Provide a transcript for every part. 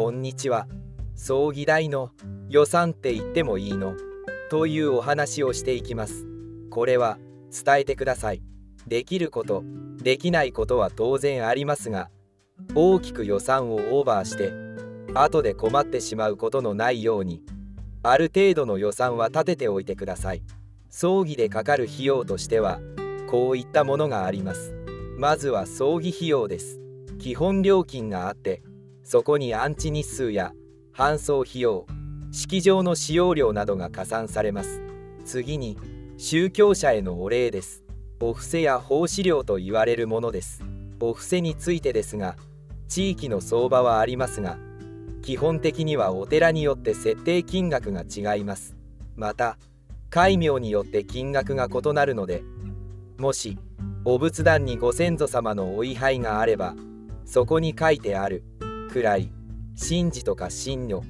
こんにちは葬儀代の予算って言ってもいいのというお話をしていきます。これは伝えてください。できることできないことは当然ありますが大きく予算をオーバーして後で困ってしまうことのないようにある程度の予算は立てておいてください。葬儀でかかる費用としてはこういったものがあります。まずは葬儀費用です。基本料金があってそこに安置日数や搬送費用式場の使用料などが加算されます。次に宗教者へのお礼です。お布施や奉仕料と言われるものです。お布施についてですが地域の相場はありますが基本的にはお寺によって設定金額が違います。また戒名によって金額が異なるのでもしお仏壇にご先祖様のお位牌があればそこに書いてある位神事とか神女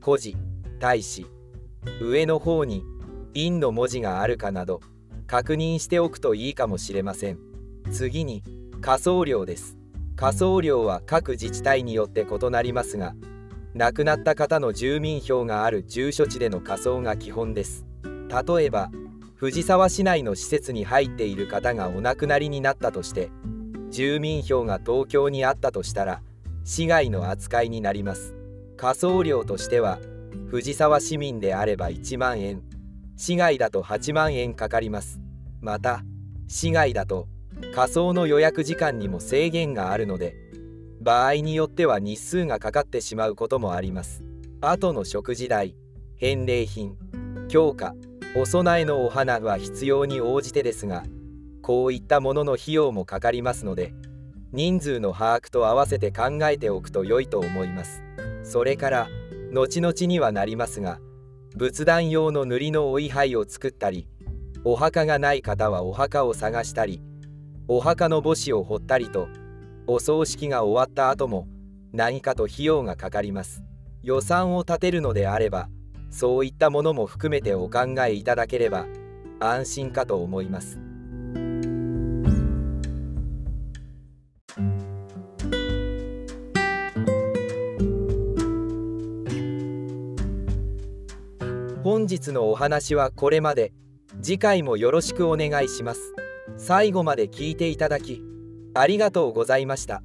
孤児大使上の方に陰の文字があるかなど確認しておくといいかもしれません。次に仮送料です。仮送料は各自治体によって異なりますが亡くなった方の住民票がある住所地での仮装が基本です。例えば藤沢市内の施設に入っている方がお亡くなりになったとして住民票が東京にあったとしたら市外の扱いになります。仮送料としては藤沢市民であれば1万円市外だと8万円かかります。また市外だと仮想の予約時間にも制限があるので場合によっては日数がかかってしまうこともあります。後の食事代返礼品強化お供えのお花は必要に応じてですがこういったものの費用もかかりますので人数の把握と合わせて考えておくと良いと思います。それから後々にはなりますが仏壇用の塗りのお位牌を作ったりお墓がない方はお墓を探したりお墓の墓誌を掘ったりとお葬式が終わった後も何かと費用がかかります。予算を立てるのであればそういったものも含めてお考えいただければ安心かと思います。本日のお話はこれまで。次回もよろしくお願いします。最後まで聞いていただきありがとうございました。